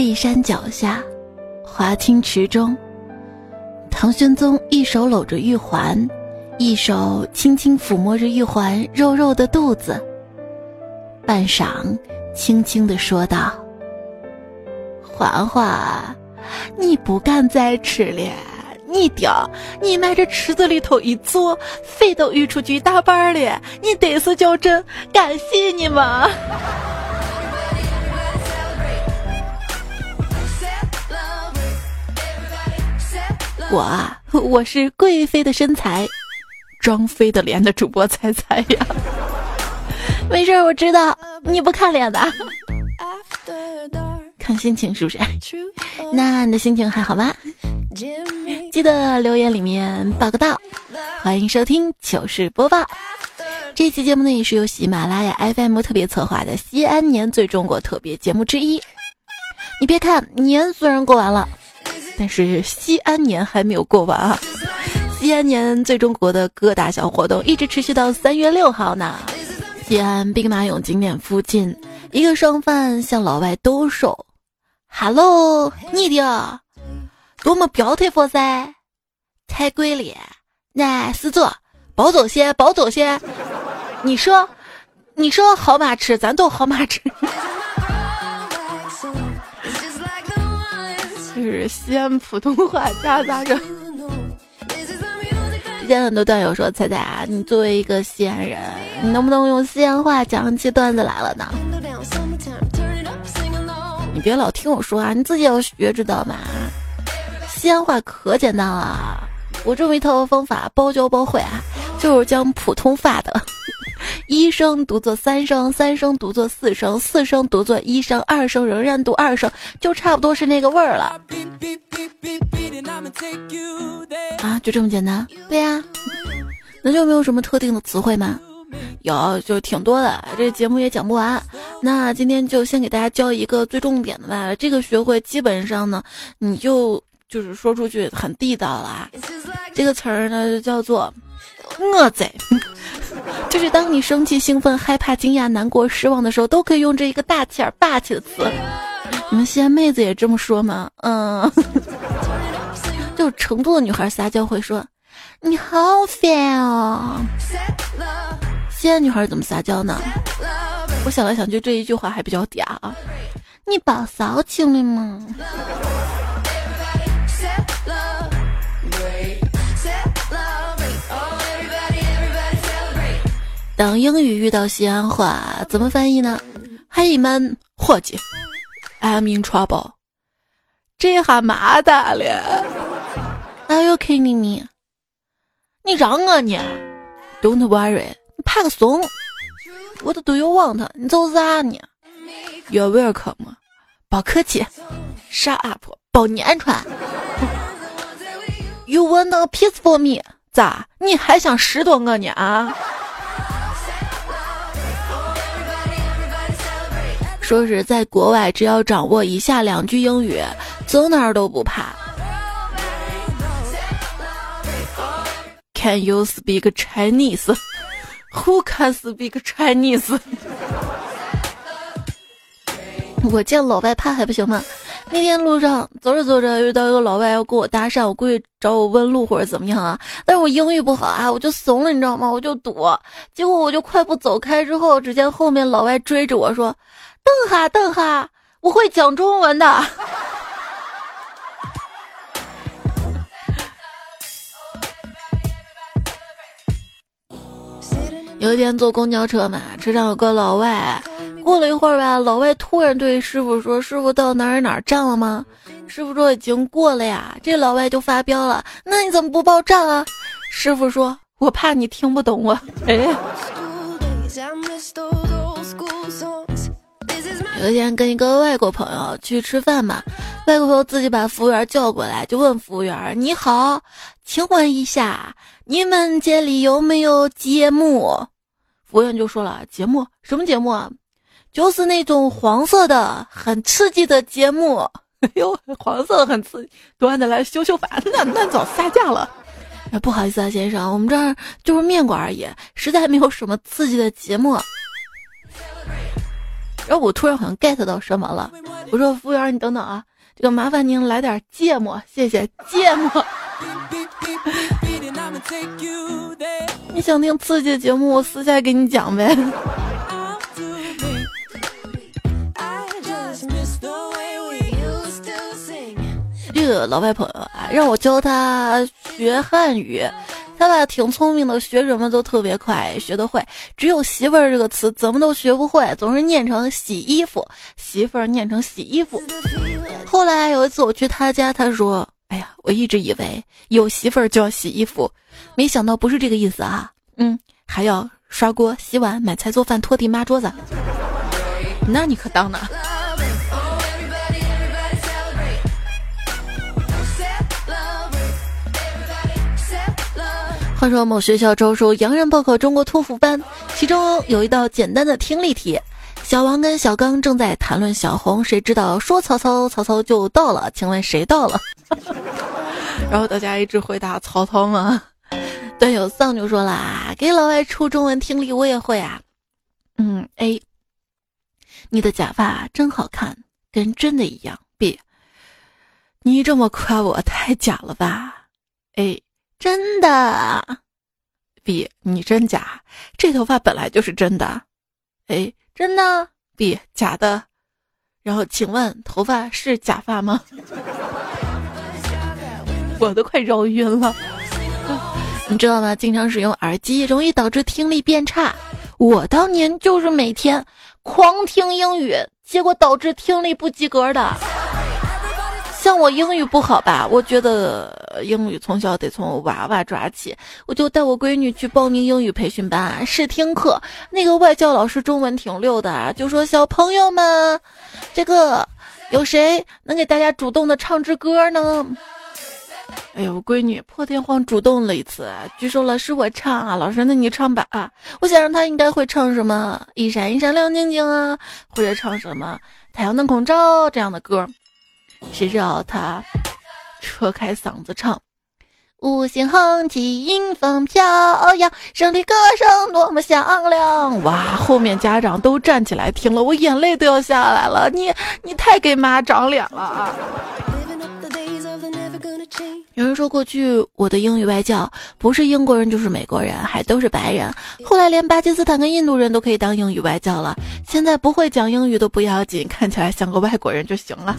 骊山脚下，华清池中，唐玄宗一手搂着玉环，一手轻轻抚摸着玉环肉肉的肚子。半晌，轻轻地说道：“环环，你不敢再吃了。”你屌！你埋这池子里头一坐，肺都淤出去一大半了。你得是叫真，感谢你嘛！我啊，我是贵妃的身材，装妃的脸的主播猜猜呀。没事，我知道你不看脸的，看心情是不是？那你的心情还好吗？记得留言里面报个到，欢迎收听糗事播报。这期节目呢也是由喜马拉雅 FM 特别策划的西安年最中国特别节目之一。你别看年虽然过完了，但是西安年还没有过完啊！西安年最中国的各大小活动一直持续到三月六号呢。西安兵马俑景点附近，一个商贩向老外兜售。Hello，你的。多么标特佛噻，太贵了！那四座，保走些，保走些。你说，你说好马吃，咱都好马吃。是西安普通话夹杂着。之前很多段友说：“彩彩啊，你作为一个西安人，你能不能用西安话讲起段子来了呢？”你别老听我说啊，你自己要学，知道吗？西安话可简单了，我这么一套方法包教包会啊，就是将普通话的一声读作三声，三声读作四声，四声读作一声，二声仍然读二声，就差不多是那个味儿了。啊，就这么简单？对呀，那就没有什么特定的词汇吗？有，就挺多的，这节目也讲不完。那今天就先给大家教一个最重点的吧。这个学会基本上呢，你就。就是说出去很地道了，这个词儿呢叫做“我在”，就是当你生气、兴奋、害怕、惊讶、难过、失望的时候，都可以用这一个大气儿、霸气的词。你们西安妹子也这么说吗？嗯，就成都的女孩撒娇会说：“你好烦哦。”西安女孩怎么撒娇呢？我想来想去，这一句话还比较嗲啊！你暴骚去了吗？当英语遇到西安话，怎么翻译呢？Hey 们伙计，I'm in trouble。这下麻大了。Are you kidding me？你让我呢？Don't worry，你怕个怂？What do you want？你走啥呢？You're welcome，不客气。Shut up，包你安全。You want a piece for me？咋？你还想拾掇我呢啊？说是在国外，只要掌握以下两句英语，走哪儿都不怕。Can you speak Chinese? Who can speak Chinese? 我见老外怕还不行吗？那天路上走着走着，遇到一个老外要跟我搭讪，我估计找我问路或者怎么样啊？但是我英语不好啊，我就怂了，你知道吗？我就躲，结果我就快步走开之后，只见后面老外追着我说。等哈等哈，我会讲中文的。有一天坐公交车嘛，车上有个老外。过了一会儿吧，老外突然对师傅说：“师傅到哪儿哪儿站了吗？”师傅说：“已经过了呀。”这老外就发飙了：“那你怎么不报站啊？”师傅说：“我怕你听不懂我。”哎。有一天跟一个外国朋友去吃饭嘛，外国朋友自己把服务员叫过来，就问服务员：“你好，请问一下，你们这里有没有节目？”服务员就说了：“节目什么节目啊？就是那种黄色的、很刺激的节目。”哎呦，黄色的很刺激，端的来羞羞烦，那那早下架了。不好意思啊，先生，我们这儿就是面馆而已，实在没有什么刺激的节目。然后我突然好像 get 到什么了，我说服务员你等等啊，这个麻烦您来点芥末，谢谢芥末。你想听刺激的节目，我私下给你讲呗。这个老外朋友啊，让我教他学汉语，他爸挺聪明的，学什么都特别快，学得会。只有媳妇儿这个词怎么都学不会，总是念成洗衣服，媳妇儿念成洗衣服。后来有一次我去他家，他说：“哎呀，我一直以为有媳妇儿就要洗衣服，没想到不是这个意思啊。嗯，还要刷锅、洗碗、买菜、做饭、拖地、抹桌子。那你可当呢？”话说某学校招收洋人报考中国托福班，其中有一道简单的听力题。小王跟小刚正在谈论小红，谁知道说曹操，曹操就到了？请问谁到了？然后大家一直回答曹操吗？段友丧就说啦，给老外出中文听力我也会啊。嗯，A，你的假发真好看，跟真的一样。B，你这么夸我太假了吧？A。真的，B，你真假？这头发本来就是真的。A，真的？B，假的。然后，请问头发是假发吗？我都快绕晕了。你知道吗？经常使用耳机容易导致听力变差。我当年就是每天狂听英语，结果导致听力不及格的。像我英语不好吧？我觉得英语从小得从娃娃抓起，我就带我闺女去报名英语培训班试听课。那个外教老师中文挺溜的，就说：“小朋友们，这个有谁能给大家主动的唱支歌呢？”哎呦，我闺女破天荒主动了一次，举手了，是我唱啊。老师，那你唱吧啊！我想让她应该会唱什么“一闪一闪亮晶晶”啊，或者唱什么“太阳能孔照”这样的歌。谁知道他扯开嗓子唱：“五星红旗迎风飘扬，胜利歌声多么响亮！”哇，后面家长都站起来听了，我眼泪都要下来了。你你太给妈长脸了啊！有人说过去我的英语外教不是英国人就是美国人，还都是白人。后来连巴基斯坦跟印度人都可以当英语外教了。现在不会讲英语都不要紧，看起来像个外国人就行了。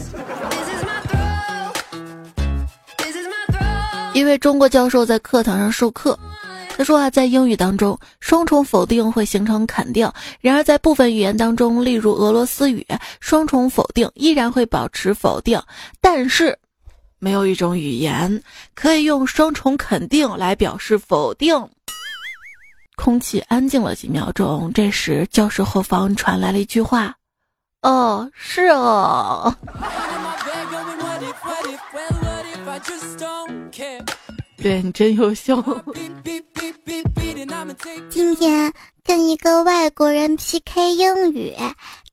一位中国教授在课堂上授课，他说啊，在英语当中，双重否定会形成肯定；然而在部分语言当中，例如俄罗斯语，双重否定依然会保持否定。但是，没有一种语言可以用双重肯定来表示否定。空气安静了几秒钟，这时教室后方传来了一句话：“哦，是哦。”对你真优秀。今天跟一个外国人 PK 英语，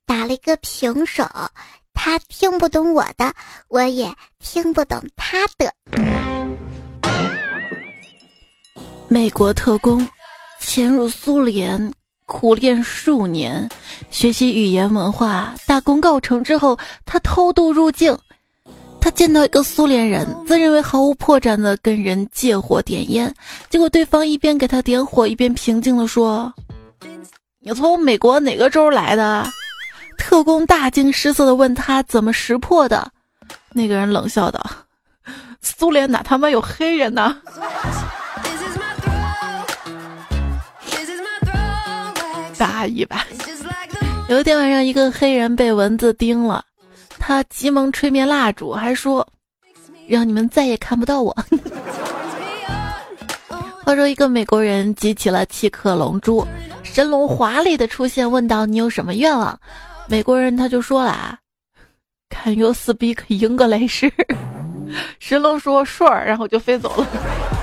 打了一个平手，他听不懂我的，我也听不懂他的。美国特工潜入苏联，苦练数年，学习语言文化，大功告成之后，他偷渡入境。他见到一个苏联人，自认为毫无破绽的跟人借火点烟，结果对方一边给他点火，一边平静的说：“你从美国哪个州来的？”特工大惊失色的问他怎么识破的，那个人冷笑道：“苏联哪他妈有黑人呢？”大意吧。有一天晚上，一个黑人被蚊子叮了。他急忙吹灭蜡烛，还说：“让你们再也看不到我。”话说，一个美国人集齐了七颗龙珠，神龙华丽的出现，问道：“你有什么愿望？”美国人他就说了：“啊，Can you speak English？” 神龙说：“顺儿。”然后就飞走了。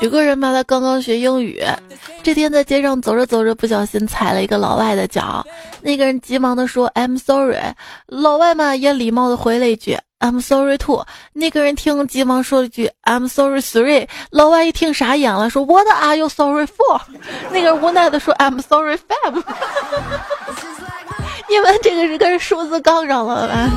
有个人嘛，他刚刚学英语，这天在街上走着走着，不小心踩了一个老外的脚，那个人急忙的说 I'm sorry，老外嘛也礼貌的回了一句 I'm sorry too，那个人听急忙说了一句 I'm sorry three，老外一听傻眼了，说 What are you sorry for？那个人无奈的说 I'm sorry five，你们这个是跟数字杠上了吧。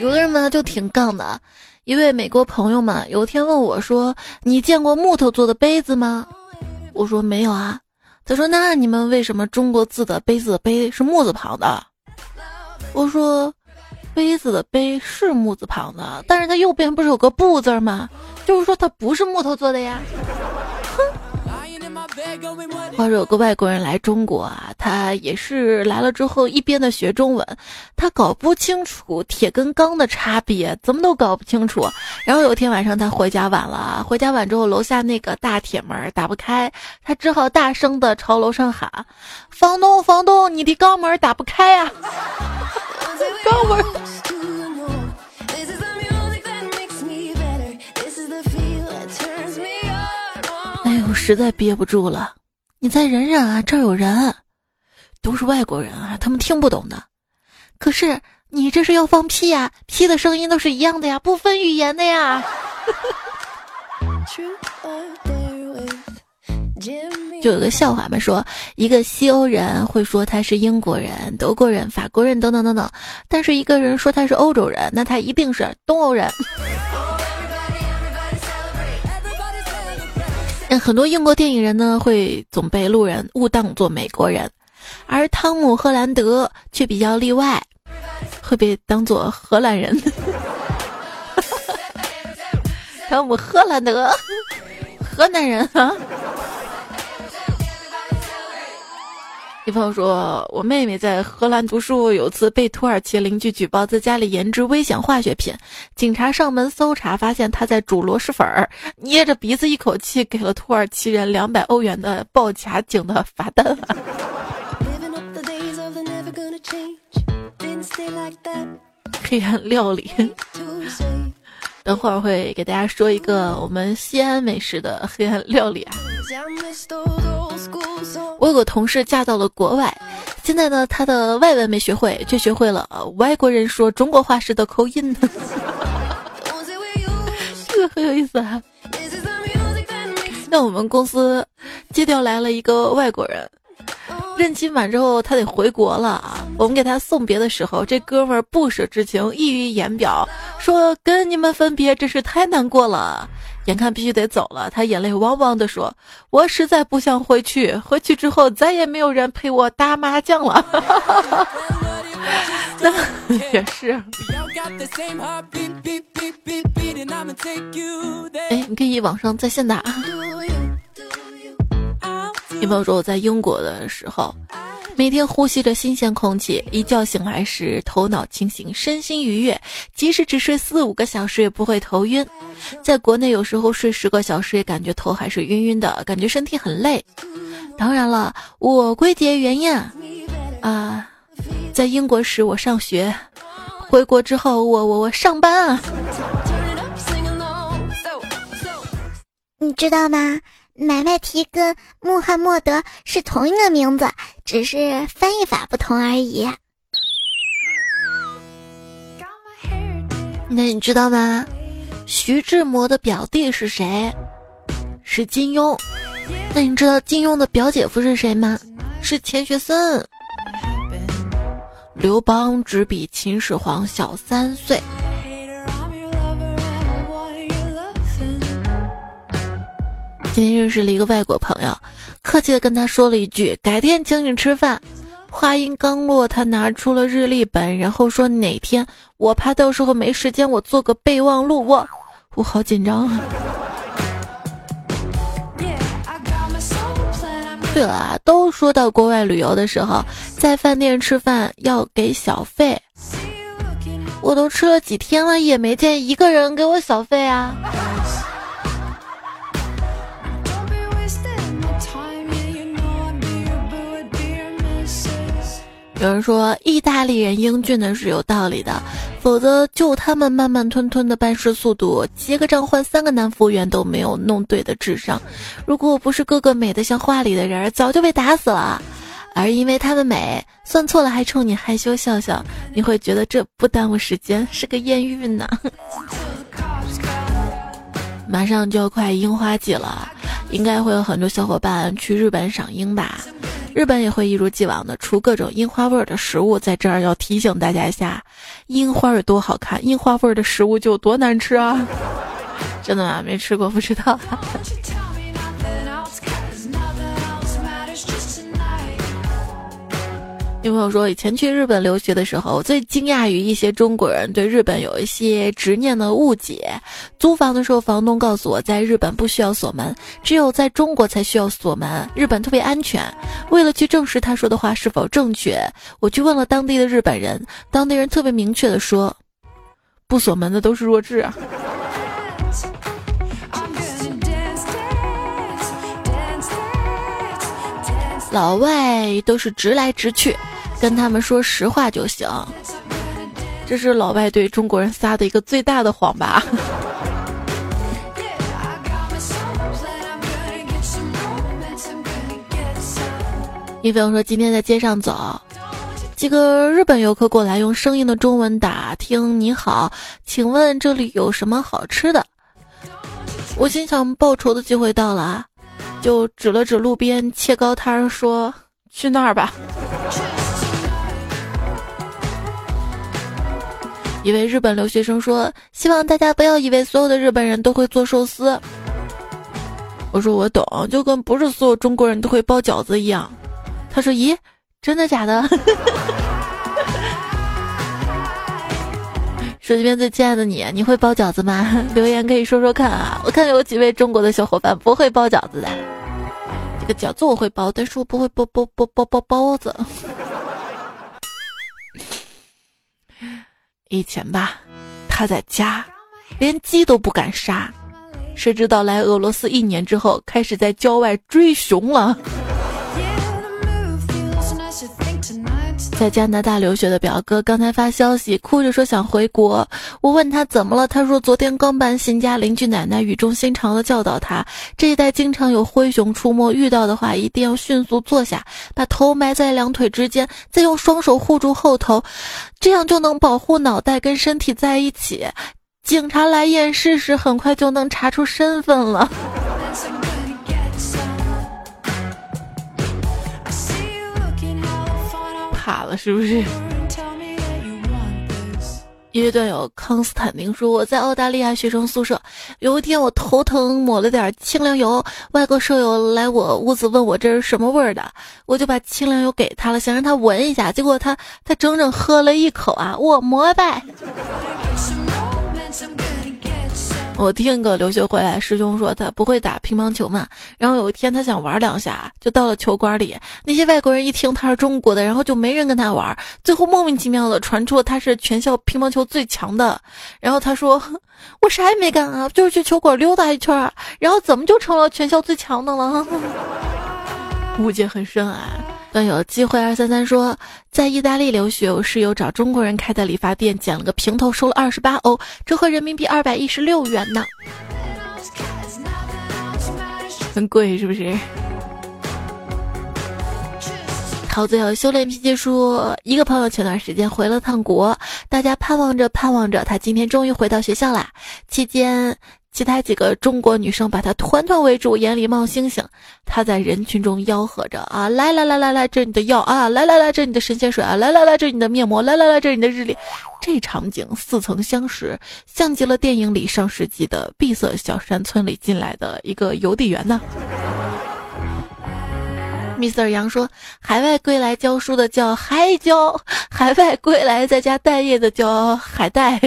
有的人呢就挺杠的，一位美国朋友嘛，有一天问我说：“你见过木头做的杯子吗？”我说：“没有啊。”他说：“那你们为什么中国字的杯子的杯是木字旁的？”我说：“杯子的杯是木字旁的，但是它右边不是有个不字吗？就是说它不是木头做的呀。”话说有个外国人来中国啊，他也是来了之后一边的学中文，他搞不清楚铁跟钢的差别，怎么都搞不清楚。然后有一天晚上他回家晚了，回家晚之后楼下那个大铁门打不开，他只好大声的朝楼上喊：“房东，房东，你的钢门打不开呀！”钢门。实在憋不住了，你再忍忍啊！这儿有人，都是外国人啊，他们听不懂的。可是你这是要放屁呀？屁的声音都是一样的呀，不分语言的呀。就有个笑话嘛，说一个西欧人会说他是英国人、德国人、法国人等等等等，但是一个人说他是欧洲人，那他一定是东欧人。很多英国电影人呢，会总被路人误当做美国人，而汤姆·赫兰德却比较例外，会被当做荷兰人。汤姆·赫兰德，河南人啊。一朋友说，我妹妹在荷兰读书，有次被土耳其邻居举报在家里研制危险化学品，警察上门搜查，发现她在煮螺蛳粉儿，捏着鼻子一口气给了土耳其人两百欧元的报假警的罚单。黑暗料理。等会儿会给大家说一个我们西安美食的黑暗料理啊！我有个同事嫁到了国外，现在呢，她的外文没学会，却学会了外国人说中国话时的口音，这 个很有意思啊！那我们公司借调来了一个外国人。任期满之后，他得回国了啊！我们给他送别的时候，这哥们儿不舍之情溢于言表，说跟你们分别真是太难过了。眼看必须得走了，他眼泪汪汪的说：“我实在不想回去，回去之后再也没有人陪我打麻将了。”那也是。哎，你可以网上在线打。女朋友说我在英国的时候，每天呼吸着新鲜空气，一觉醒来时头脑清醒，身心愉悦，即使只睡四五个小时也不会头晕。在国内有时候睡十个小时也感觉头还是晕晕的，感觉身体很累。当然了，我归结原因啊，在英国时我上学，回国之后我我我上班啊。你知道吗？买卖提跟穆罕默德是同一个名字，只是翻译法不同而已。那你知道吗？徐志摩的表弟是谁？是金庸。那你知道金庸的表姐夫是谁吗？是钱学森。刘邦只比秦始皇小三岁。今天认识了一个外国朋友，客气的跟他说了一句：“改天请你吃饭。”话音刚落，他拿出了日历本，然后说：“哪天？我怕到时候没时间，我做个备忘录。”我我好紧张啊！对了啊，都说到国外旅游的时候，在饭店吃饭要给小费，我都吃了几天了，也没见一个人给我小费啊。有人说意大利人英俊的是有道理的，否则就他们慢慢吞吞的办事速度，结个账换三个男服务员都没有弄对的智商。如果不是个个美得像画里的人，早就被打死了。而因为他们美，算错了还冲你害羞笑笑，你会觉得这不耽误时间，是个艳遇呢。马上就要快樱花季了，应该会有很多小伙伴去日本赏樱吧。日本也会一如既往的出各种樱花味儿的食物，在这儿要提醒大家一下，樱花有多好看，樱花味儿的食物就有多难吃啊！真的吗？没吃过不知道。女朋友说，以前去日本留学的时候，我最惊讶于一些中国人对日本有一些执念的误解。租房的时候，房东告诉我，在日本不需要锁门，只有在中国才需要锁门，日本特别安全。为了去证实他说的话是否正确，我去问了当地的日本人，当地人特别明确的说，不锁门的都是弱智。老外都是直来直去，跟他们说实话就行。这是老外对中国人撒的一个最大的谎吧？一朋友说今天在街上走，几个日本游客过来用生硬的中文打听：“你好，请问这里有什么好吃的？”我心想报仇的机会到了。就指了指路边切糕摊说：“去那儿吧。”一位日本留学生说：“希望大家不要以为所有的日本人都会做寿司。”我说：“我懂，就跟不是所有中国人都会包饺子一样。”他说：“咦，真的假的？” 手机边最亲爱的你，你会包饺子吗？留言可以说说看啊！我看有几位中国的小伙伴不会包饺子的。这个饺子我会包，但是我不会包包包包包包子。以前吧，他在家连鸡都不敢杀，谁知道来俄罗斯一年之后，开始在郊外追熊了。在加拿大留学的表哥刚才发消息，哭着说想回国。我问他怎么了，他说昨天刚搬新家，邻居奶奶语重心长地教导他，这一带经常有灰熊出没，遇到的话一定要迅速坐下，把头埋在两腿之间，再用双手护住后头，这样就能保护脑袋跟身体在一起。警察来验尸时，很快就能查出身份了。卡了是不是？一位段友康斯坦丁说：“我在澳大利亚学生宿舍，有一天我头疼，抹了点清凉油。外国舍友来我屋子问我这是什么味儿的，我就把清凉油给他了，想让他闻一下。结果他他整整喝了一口啊，我膜拜。”我听一个留学回来师兄说，他不会打乒乓球嘛。然后有一天他想玩两下，就到了球馆里。那些外国人一听他是中国的，然后就没人跟他玩。最后莫名其妙的传出他是全校乒乓球最强的。然后他说：“我啥也没干啊，就是去球馆溜达一圈。然后怎么就成了全校最强的了？” 误解很深啊。段友机会二三三说，在意大利留学，我室友找中国人开的理发店，剪了个平头，收了二十八欧，折合人民币二百一十六元呢，很贵是不是？桃子要修炼脾气说，一个朋友前段时间回了趟国，大家盼望着盼望着，他今天终于回到学校啦。期间。其他几个中国女生把他团团围住，眼里冒星星。他在人群中吆喝着：“啊，来来来来来，这是你的药啊！来来来，这是你的神仙水啊！来来来，这是你的面膜！来来来，这是你的日历。”这场景似曾相识，像极了电影里上世纪的闭塞小山村里进来的一个邮递员呢。Mr. 杨说：“海外归来教书的叫海教，海外归来在家待业的叫海带。”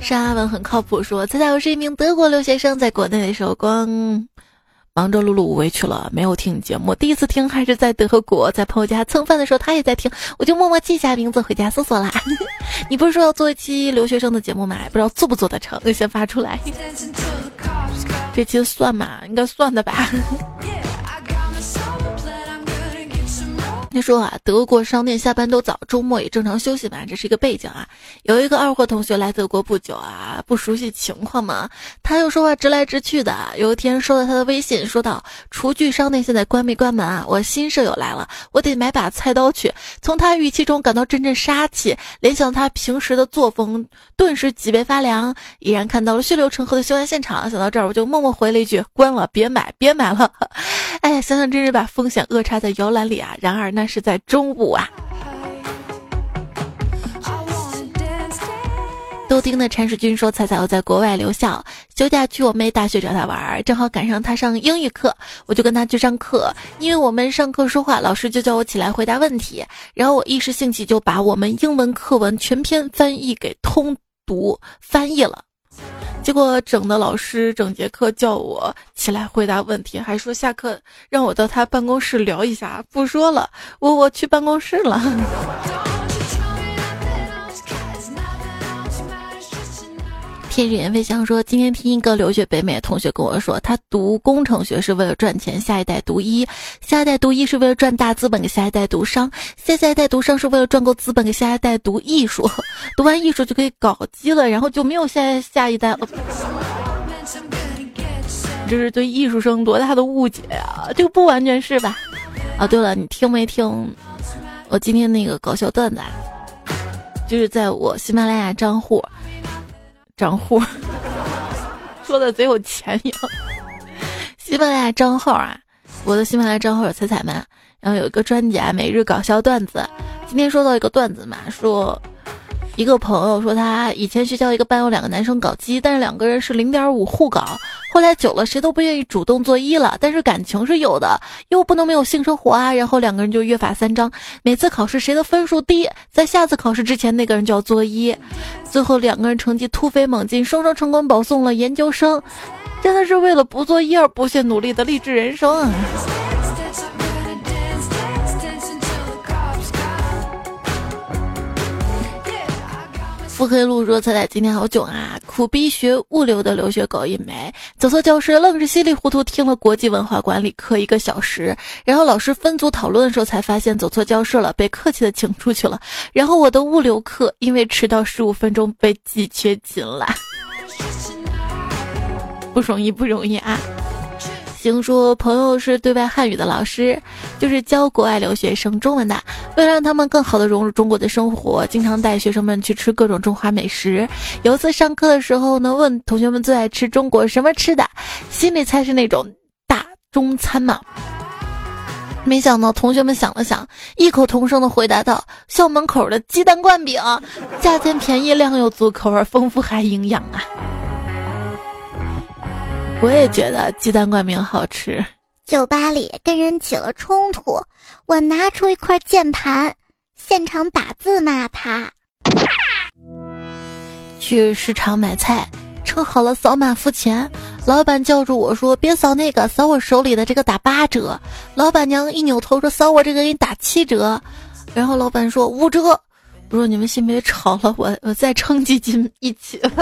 沙文很靠谱，说：“猜猜我是一名德国留学生，在国内的时候光忙着碌碌无为去了，没有听你节目。第一次听还是在德国，在朋友家蹭饭的时候，他也在听，我就默默记下名字，回家搜索啦。你不是说要做一期留学生的节目吗？不知道做不做得成，先发出来。这期算吗？应该算的吧。”他说啊，德国商店下班都早，周末也正常休息嘛，这是一个背景啊。有一个二货同学来德国不久啊，不熟悉情况嘛，他又说话直来直去的。有一天收到他的微信，说道：“厨具商店现在关没关门啊？我新舍友来了，我得买把菜刀去。”从他语气中感到阵阵杀气，联想到他平时的作风，顿时脊背发凉。已然看到了血流成河的凶案现场，想到这儿我就默默回了一句：“关了，别买，别买了。”哎呀，想想真是把风险扼插在摇篮里啊！然而那是在中午啊。豆丁的铲屎君说：“彩彩，我在国外留校，休假去我妹大学找她玩，正好赶上她上英语课，我就跟她去上课。因为我们上课说话，老师就叫我起来回答问题，然后我一时兴起就把我们英文课文全篇翻译给通读翻译了。”结果整的老师整节课叫我起来回答问题，还说下课让我到他办公室聊一下。不说了，我我去办公室了。天人飞翔说，今天听一个留学北美的同学跟我说，他读工程学是为了赚钱，下一代读医，下一代读医是为了赚大资本，给下一代读商，下下一代读商是为了赚够资本，给下一代读艺术，读完艺术就可以搞基了，然后就没有下下一代了。这是对艺术生多大的误解呀？这个不完全是吧？啊，对了，你听没听我今天那个搞笑段子？啊就是在我喜马拉雅账户。账户 说的贼有钱一样。喜马拉雅账号啊，我的喜马拉雅账号有彩彩们，然后有一个专辑啊，每日搞笑段子。今天说到一个段子嘛，说。一个朋友说，他以前学校一个班有两个男生搞基，但是两个人是零点五互搞。后来久了，谁都不愿意主动做一了，但是感情是有的，又不能没有性生活啊。然后两个人就约法三章，每次考试谁的分数低，在下次考试之前那个人就要作一。最后两个人成绩突飞猛进，双双成功保送了研究生，真的是为了不做一而不懈努力的励志人生啊！腹黑路说：“彩彩今天好囧啊！苦逼学物流的留学狗一枚，走错教室，愣是稀里糊涂听了国际文化管理课一个小时。然后老师分组讨论的时候，才发现走错教室了，被客气的请出去了。然后我的物流课因为迟到十五分钟被记缺勤了，不容易，不容易啊！”听说朋友是对外汉语的老师，就是教国外留学生中文的。为了让他们更好的融入中国的生活，经常带学生们去吃各种中华美食。有一次上课的时候呢，问同学们最爱吃中国什么吃的，心里猜是那种大中餐嘛。没想到同学们想了想，异口同声的回答道：“校门口的鸡蛋灌饼，价钱便宜，量又足，口味丰富还营养啊。”我也觉得鸡蛋灌饼好吃。酒吧里跟人起了冲突，我拿出一块键盘，现场打字骂他。去市场买菜，称好了扫码付钱，老板叫住我说：“别扫那个，扫我手里的这个打八折。”老板娘一扭头说：“扫我这个给你打七折。”然后老板说：“五折。”我说：“你们先别吵了，我我再称几斤一起。”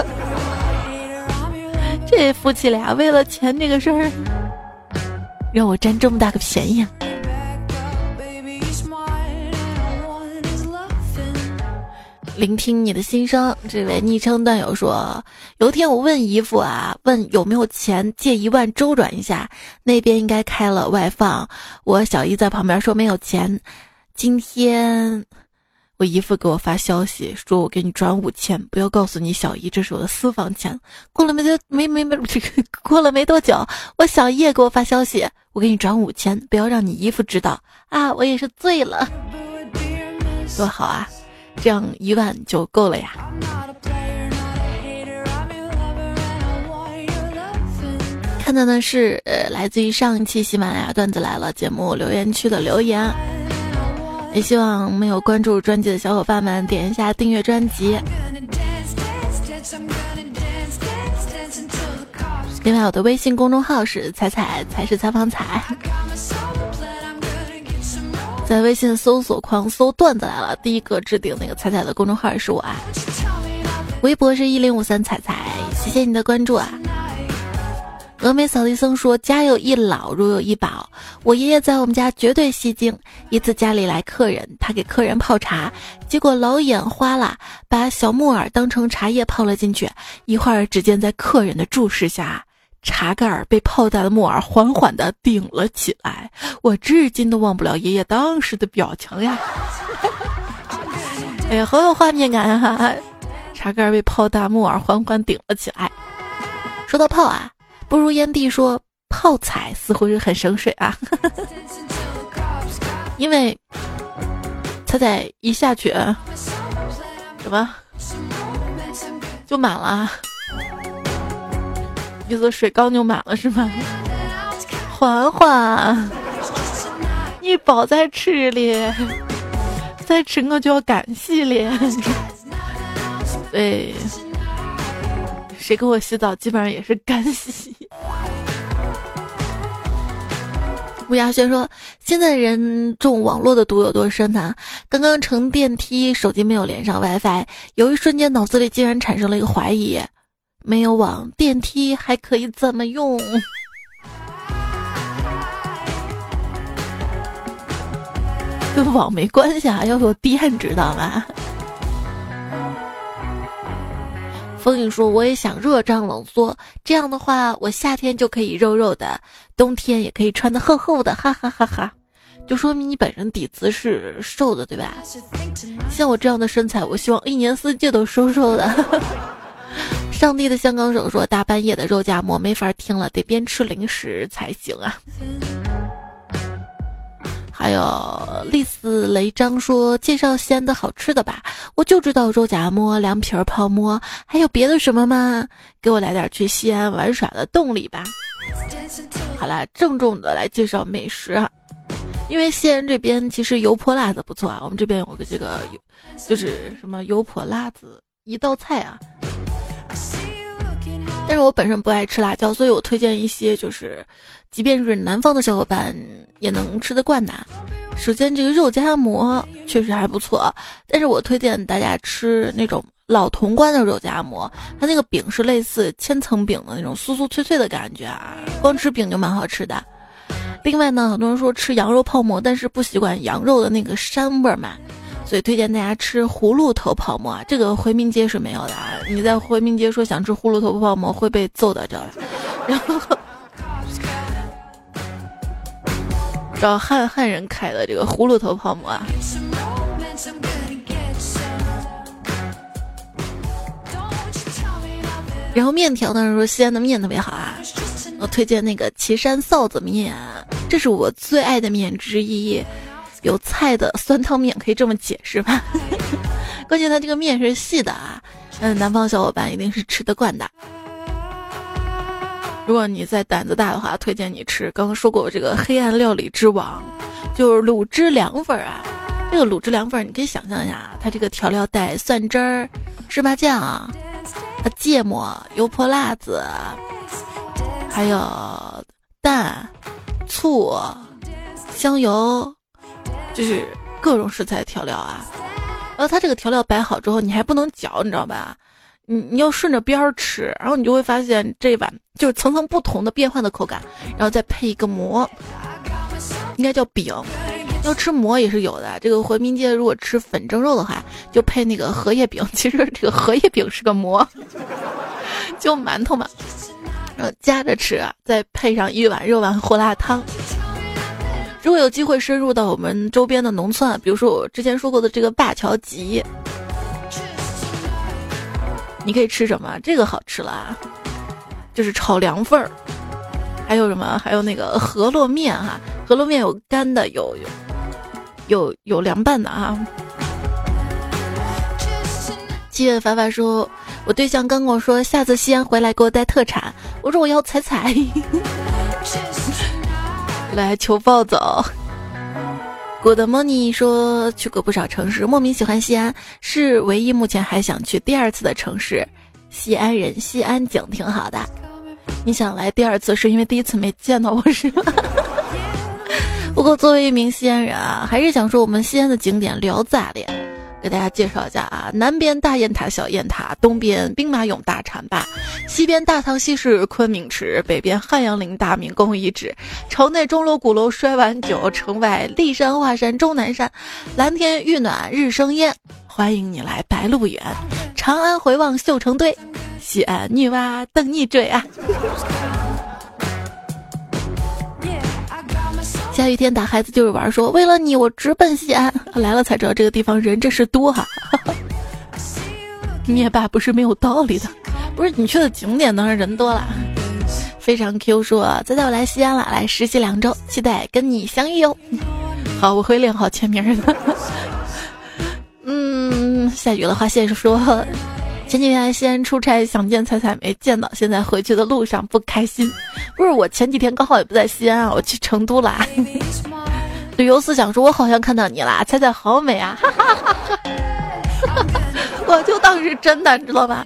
这夫妻俩为了钱这个事儿，让我占这么大个便宜。聆听你的心声，这位昵称段友说，有一天我问姨父啊，问有没有钱借一万周转一下，那边应该开了外放。我小姨在旁边说没有钱。今天。我姨父给我发消息，说我给你转五千，不要告诉你小姨，这是我的私房钱。过了没多没没没，过了没多久，我小姨也给我发消息，我给你转五千，不要让你姨父知道啊！我也是醉了，多好啊，这样一万就够了呀。看到的是呃，来自于上一期喜马拉雅段子来了节目留言区的留言。也希望没有关注专辑的小伙伴们点一下订阅专辑。另外，我的微信公众号是“彩彩才是采访彩”，在微信搜索框搜“段子来了”，第一个置顶那个彩彩的公众号是我啊。微博是一零五三彩彩，谢谢你的关注啊。峨眉扫地僧说：“家有一老，如有一宝。”我爷爷在我们家绝对吸睛。一次家里来客人，他给客人泡茶，结果老眼花了，把小木耳当成茶叶泡了进去。一会儿，只见在客人的注视下，茶盖儿被泡大的木耳缓缓地顶了起来。我至今都忘不了爷爷当时的表情呀！哎呀，好有画面感哈！茶盖儿被泡大，木耳缓缓顶了起来。说到泡啊。不如烟蒂说泡彩似乎是很省水啊，因为他在一下去，什么就满了，意思水缸就满了是吗？缓缓，你饱在吃里，再吃我就要干洗了，对。谁给我洗澡，基本上也是干洗。吴亚轩说：“现在人中网络的毒有多深呢？刚刚乘电梯，手机没有连上 WiFi，有一瞬间脑子里竟然产生了一个怀疑：没有网，电梯还可以怎么用？跟网没关系啊，要有电，知道吗？”风影说：“我也想热胀冷缩，这样的话，我夏天就可以肉肉的，冬天也可以穿的厚厚的，哈哈哈哈！就说明你本身底子是瘦的，对吧？像我这样的身材，我希望一年四季都瘦瘦的。”上帝的香港手说：“大半夜的肉夹馍没法听了，得边吃零食才行啊。”还有丽丝雷张说介绍西安的好吃的吧，我就知道肉夹馍、凉皮儿、泡馍，还有别的什么吗？给我来点去西安玩耍的动力吧。好了，郑重的来介绍美食，因为西安这边其实油泼辣子不错啊，我们这边有个这个，就是什么油泼辣子一道菜啊。但是我本身不爱吃辣椒，所以我推荐一些就是，即便是南方的小伙伴也能吃得惯的。首先，这个肉夹馍确实还不错，但是我推荐大家吃那种老潼关的肉夹馍，它那个饼是类似千层饼的那种酥酥脆脆的感觉啊，光吃饼就蛮好吃的。另外呢，很多人说吃羊肉泡馍，但是不习惯羊肉的那个膻味嘛。所以推荐大家吃葫芦头泡馍，这个回民街是没有的啊。你在回民街说想吃葫芦头泡馍会被揍的，知道吧？然后找汉汉人开的这个葫芦头泡馍啊。然后面条呢，说西安的面特别好啊，我推荐那个岐山臊子面，这是我最爱的面之一。有菜的酸汤面可以这么解释吧？关键它这个面是细的啊，嗯，南方小伙伴一定是吃得惯的。如果你在胆子大的话，推荐你吃。刚刚说过这个黑暗料理之王，就是卤汁凉粉啊。这个卤汁凉粉，你可以想象一下，它这个调料带蒜汁儿、芝麻酱、啊芥末、油泼辣子，还有蛋、醋、香油。就是各种食材调料啊，然后它这个调料摆好之后，你还不能搅，你知道吧？你你要顺着边儿吃，然后你就会发现这碗就是层层不同的变换的口感，然后再配一个馍，应该叫饼。要吃馍也是有的。这个回民街如果吃粉蒸肉的话，就配那个荷叶饼。其实这个荷叶饼是个馍，就馒头嘛，然后夹着吃，再配上一碗肉丸胡辣汤。如果有机会深入到我们周边的农村，比如说我之前说过的这个灞桥集，你可以吃什么？这个好吃了啊，就是炒凉粉儿，还有什么？还有那个饸饹面哈，饸饹面有干的，有有有有凉拌的啊。七月凡凡说，我对象刚跟我说，下次西安回来给我带特产，我说我要彩彩。来求抱走。Good morning，说去过不少城市，莫名喜欢西安，是唯一目前还想去第二次的城市。西安人，西安景挺好的。你想来第二次，是因为第一次没见到我是吗？不过作为一名西安人啊，还是想说我们西安的景点聊咋的？给大家介绍一下啊，南边大雁塔、小雁塔，东边兵马俑大禅坝，西边大唐西市昆明池，北边汉阳陵大明宫遗址，城内钟楼鼓楼摔碗酒，城外骊山华山终南山，蓝天玉暖日生烟，欢迎你来白鹿原，长安回望绣成堆，西安女娲等你追啊！下雨天打孩子就是玩，说为了你我直奔西安，来了才知道这个地方人真是多哈。灭霸不是没有道理的，不是你去的景点当然人多了。非常 Q 说，再带我来西安了，来实习两周，期待跟你相遇哟。好，我会练好签名的。嗯，下雨了，花谢说，前几天西安出差，想见彩彩没见到，现在回去的路上不开心。不是我前几天刚好也不在西安啊，我去成都啦。旅游思想说，我好像看到你啦，彩彩好美啊！哈哈哈哈我就当是真的，你知道吧？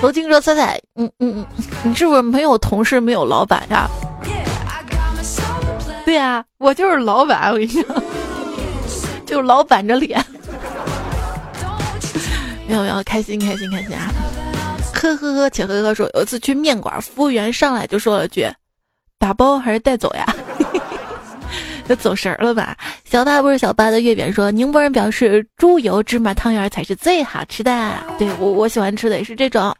我听说彩彩，嗯嗯嗯，你是不是没有同事没有老板呀？对呀，我就是老板，我跟你讲，就老板着脸。没有没有，开心开心开心啊！呵呵呵，且呵呵说，有一次去面馆，服务员上来就说了句：“打包还是带走呀？” 就走神了吧？小八不是小八的月饼说，宁波人表示猪油芝麻汤圆才是最好吃的。对我我喜欢吃的也是这种。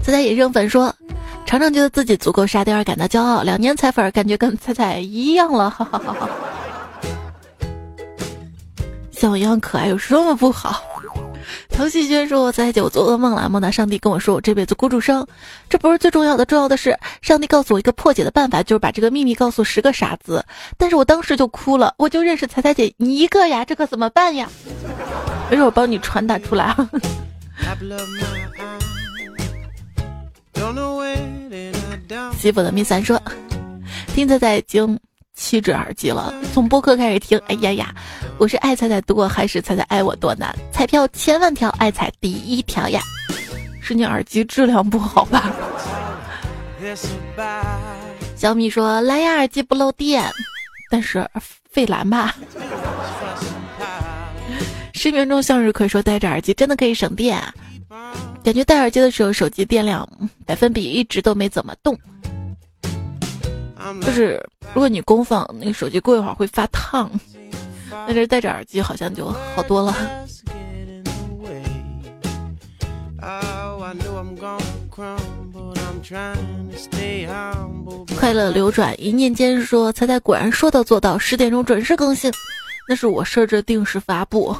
彩彩野生粉说，常常觉得自己足够沙雕而感到骄傲，两年彩粉感觉跟彩彩一样了，哈哈哈哈。像我一样可爱有什么不好？唐熙轩说：“我在酒做噩梦了，梦到上帝跟我说我这辈子孤注生。这不是最重要的，重要的是上帝告诉我一个破解的办法，就是把这个秘密告诉十个傻子。但是我当时就哭了，我就认识彩彩姐你一个呀，这可怎么办呀？没事，我帮你传达出来。媳妇的蜜三说：听彩彩已经。”七只耳机了，从播客开始听。哎呀呀，我是爱彩彩多还是彩彩爱我多难？彩票千万条，爱彩第一条呀！是你耳机质量不好吧？小米说蓝牙耳机不漏电，但是费蓝吧？失眠中向日葵说戴着耳机真的可以省电，感觉戴耳机的时候手机电量百分比一直都没怎么动。就是如果你功放那个手机过一会儿会发烫，但是戴着耳机好像就好多了。快乐流转，一念间说猜猜果然说到做到，十点钟准时更新。那是我设置定时发布，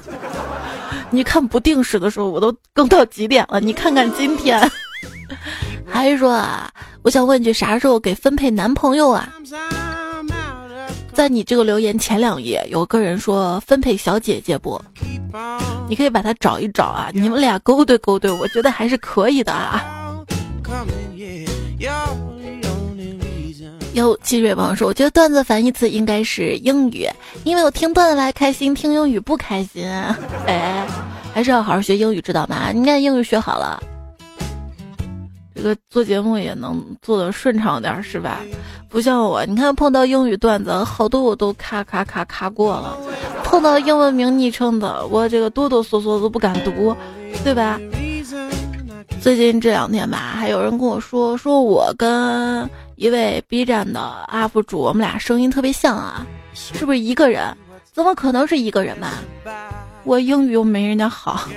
你看不定时的时候我都更到几点了？你看看今天。还说啊，我想问句，啥时候给分配男朋友啊？在你这个留言前两页，有个人说分配小姐姐不？你可以把他找一找啊，你们俩勾兑勾兑，我觉得还是可以的啊。有七瑞王说，我觉得段子反义词应该是英语，因为我听段子来开心，听英语不开心。哎，还是要好好学英语，知道吗？你看英语学好了。这个做节目也能做的顺畅点是吧？不像我，你看碰到英语段子，好多我都咔咔咔咔过了；碰到英文名昵称的，我这个哆哆嗦嗦都不敢读，对吧？最近这两天吧，还有人跟我说，说我跟一位 B 站的 UP 主，我们俩声音特别像啊，是不是一个人？怎么可能是一个人嘛？我英语又没人家好。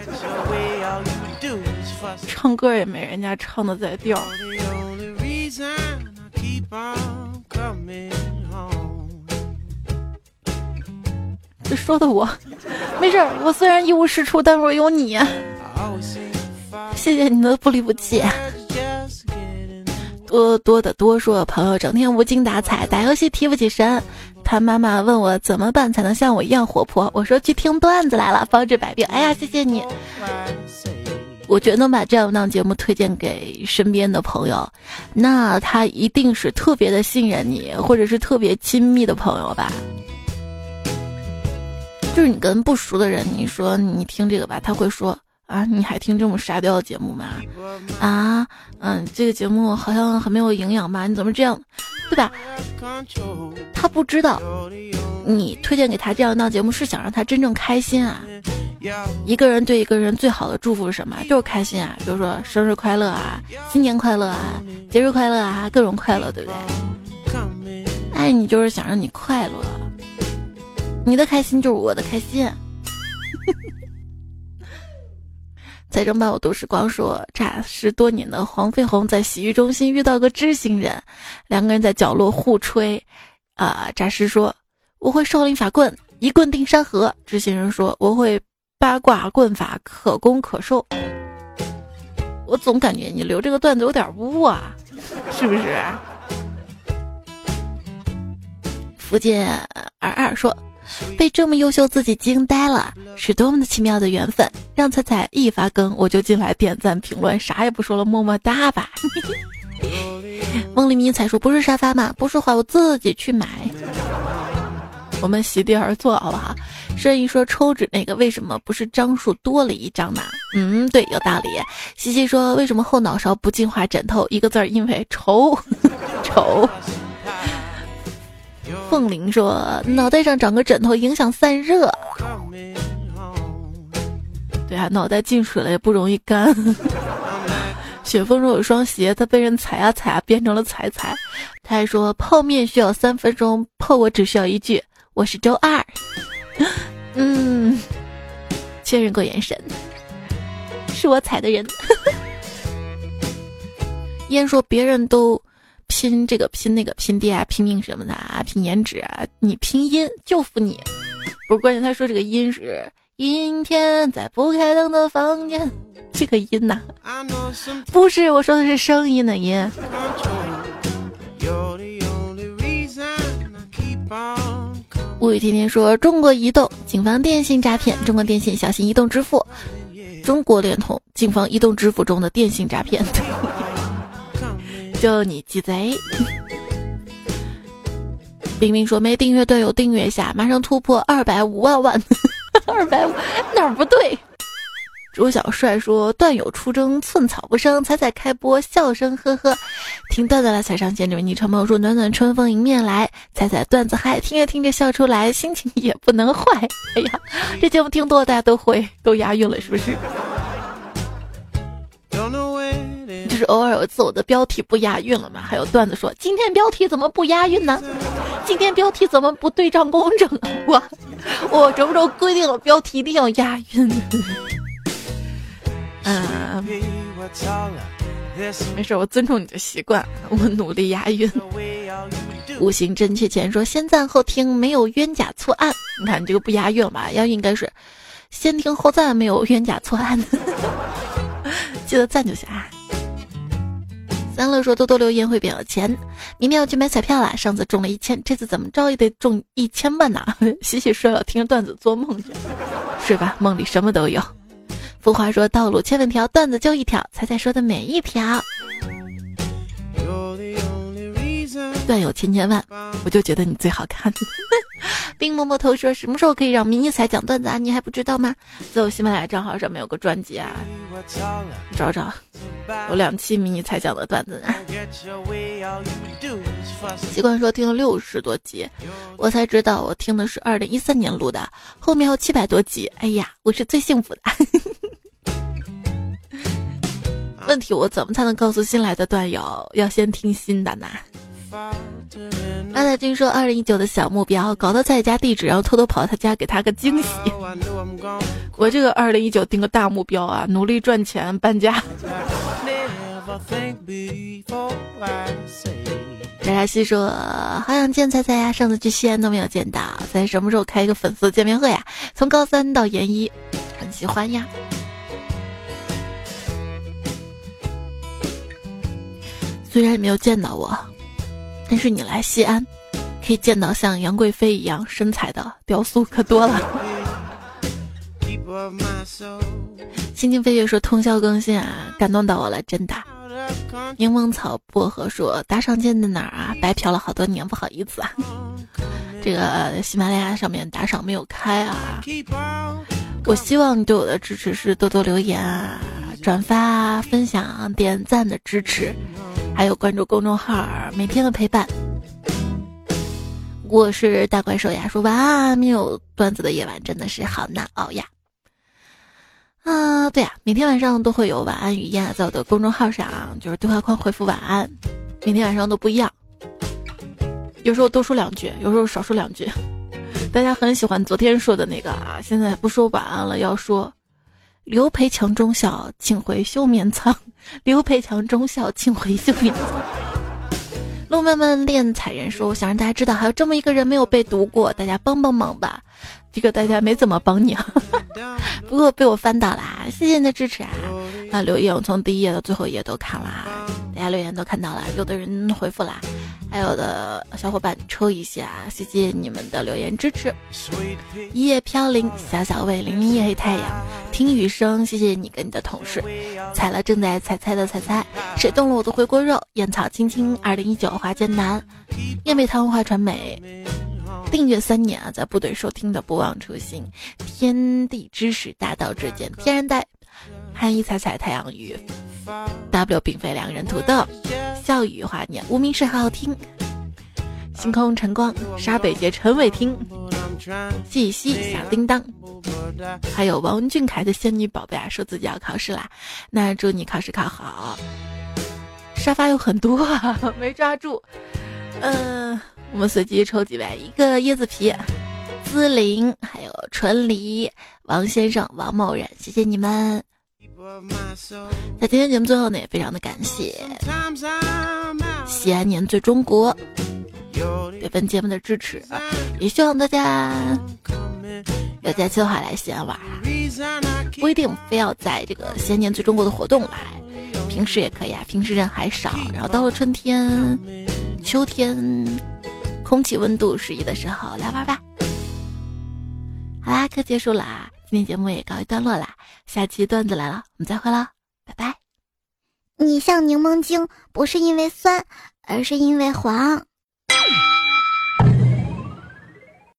唱歌也没人家唱的在调。这说的我，没事儿。我虽然一无是处，但是我有你。谢谢你的不离不弃。多多的多说，朋友整天无精打采，打游戏提不起神。他妈妈问我怎么办才能像我一样活泼，我说去听段子来了，方治百病。哎呀，谢谢你。我觉得能把这样档节目推荐给身边的朋友，那他一定是特别的信任你，或者是特别亲密的朋友吧。就是你跟不熟的人，你说你听这个吧，他会说啊，你还听这么沙雕的节目吗？啊，嗯，这个节目好像很没有营养吧？你怎么这样，对吧？他不知道你推荐给他这样一档节目是想让他真正开心啊。一个人对一个人最好的祝福是什么？就是开心啊，比如说生日快乐啊，新年快乐啊，节日快乐啊，各种快乐，对不对？爱你就是想让你快乐，你的开心就是我的开心。财政报我都时光说，诈尸多年的黄飞鸿在洗浴中心遇到个知心人，两个人在角落互吹。啊，诈尸说我会少林法棍，一棍定山河。知心人说我会。八卦棍法可攻可受，我总感觉你留这个段子有点污啊，是不是？福建二二说，被这么优秀自己惊呆了，是多么的奇妙的缘分。让彩彩一发更，我就进来点赞评论，啥也不说了，么么哒吧。梦里迷彩说，不是沙发吗？不说话，我自己去买。我们席地而坐，好不好？顺义说抽纸那个为什么不是张数多了一张呢？嗯，对，有道理。西西说为什么后脑勺不净化枕头？一个字儿，因为丑，丑。凤玲说脑袋上长个枕头影响散热。对啊，脑袋进水了也不容易干。雪峰说有双鞋，他被人踩啊踩啊变成了踩踩。他还说泡面需要三分钟，泡我只需要一句。我是周二，嗯，确认过眼神，是我踩的人。烟说别人都拼这个拼那个拼爹啊拼命什么的啊拼颜值啊，你拼音就服你。不是关键，他说这个音是阴天在不开灯的房间，这个音呐，不是我说的是声音的音。物语天天说中国移动警方电信诈骗，中国电信小心移动支付，中国联通警方移动支付中的电信诈骗，就你鸡贼！冰冰说没订阅队友订阅一下，马上突破二百五万万，二百五哪儿不对？朱小帅说：“段友出征，寸草不生。”彩彩开播，笑声呵呵。听段子了才上线，这位昵称朋友说：“暖暖春风迎面来。”彩彩段子嗨，听着听着笑出来，心情也不能坏。哎呀，这节目听多了，大家都会都押韵了，是不是？就是偶尔有一次我的标题不押韵了嘛，还有段子说：“今天标题怎么不押韵呢？今天标题怎么不对仗工整？我我什么时候规定了标题一定要押韵？”嗯，没事，我尊重你的习惯，我努力押韵。五行真切钱说先赞后听，没有冤假错案。你看你这个不押韵吧？押韵应该是先听后赞，没有冤假错案。记得赞就行啊。三乐说多多留言会变有钱，明天要去买彩票了。上次中了一千，这次怎么着也得中一千万呢？洗洗睡了，听着段子做梦去，睡吧，梦里什么都有。俗话说：“道路千万条，段子就一条。”猜猜说的每一条，段友千千万，我就觉得你最好看。冰摸摸头说：“什么时候可以让迷你彩讲段子啊？你还不知道吗？在我喜马拉雅账号上面有个专辑啊，找找，有两期迷你彩讲的段子呢。”习惯说听了六十多集，我才知道我听的是二零一三年录的，后面有七百多集。哎呀，我是最幸福的。问题我怎么才能告诉新来的段友要先听新的呢？阿大君说二零一九的小目标，搞到在家地址，然后偷偷跑到他家给他个惊喜。我这个二零一九定个大目标啊，努力赚钱搬家。翟佳西说好想见彩彩呀，上次去西安都没有见到，在什么时候开一个粉丝见面会呀？从高三到研一，很喜欢呀。虽然没有见到我，但是你来西安，可以见到像杨贵妃一样身材的雕塑可多了。心情飞跃说通宵更新啊，感动到我了，真的。柠檬草薄荷说打赏键在哪儿啊？白嫖了好多年，不好意思啊。这个喜马拉雅上面打赏没有开啊。我希望你对我的支持是多多留言啊、转发啊、分享、点赞的支持。还有关注公众号，每天的陪伴。我是大怪兽呀，说晚安，没有段子的夜晚真的是好难熬呀。啊，对呀，每天晚上都会有晚安语音啊在我的公众号上，就是对话框回复晚安，每天晚上都不一样，有时候多说两句，有时候少说两句。大家很喜欢昨天说的那个啊，现在不说晚安了，要说刘培强中校，请回休眠舱。刘培强中校，请回休眠舱。路漫漫练彩人说，我想让大家知道，还有这么一个人没有被读过，大家帮帮忙吧。这个大家没怎么帮你，不过被我翻到啦，谢谢你的支持啊！啊，留言我从第一页到最后一页都看了，大家留言都看到了，有的人回复啦，还有的小伙伴抽一下，谢谢你们的留言支持。一叶飘零，小小为，零零夜黑太阳，听雨声，谢谢你跟你的同事。踩了正在采菜的采菜，谁动了我的回锅肉？烟草青青，二零一九华艰难，燕北堂花传媒。订阅三年啊，在部队收听的不忘初心，天地之始，大道至简，天然呆，寒衣彩彩，太阳雨，W 并非两人土豆，笑语华年，无名氏好好听，星空晨光，沙北街陈伟听，季西小叮当，还有王俊凯的仙女宝贝啊，说自己要考试啦，那祝你考试考好。沙发有很多啊，没抓住，嗯。我们随机抽几位，一个椰子皮，姿玲，还有纯梨，王先生，王某人，谢谢你们。在今天节目最后呢，也非常的感谢西安年最中国对本节目的支持，也希望大家有假期的话来西安玩，不一定非要在这个西安年最中国的活动来，平时也可以啊，平时人还少，然后到了春天、秋天。空气温度适宜的时候来玩吧。好啦，课结束啦，今天节目也告一段落啦。下期段子来了，我们再会了，拜拜。你像柠檬精，不是因为酸，而是因为黄。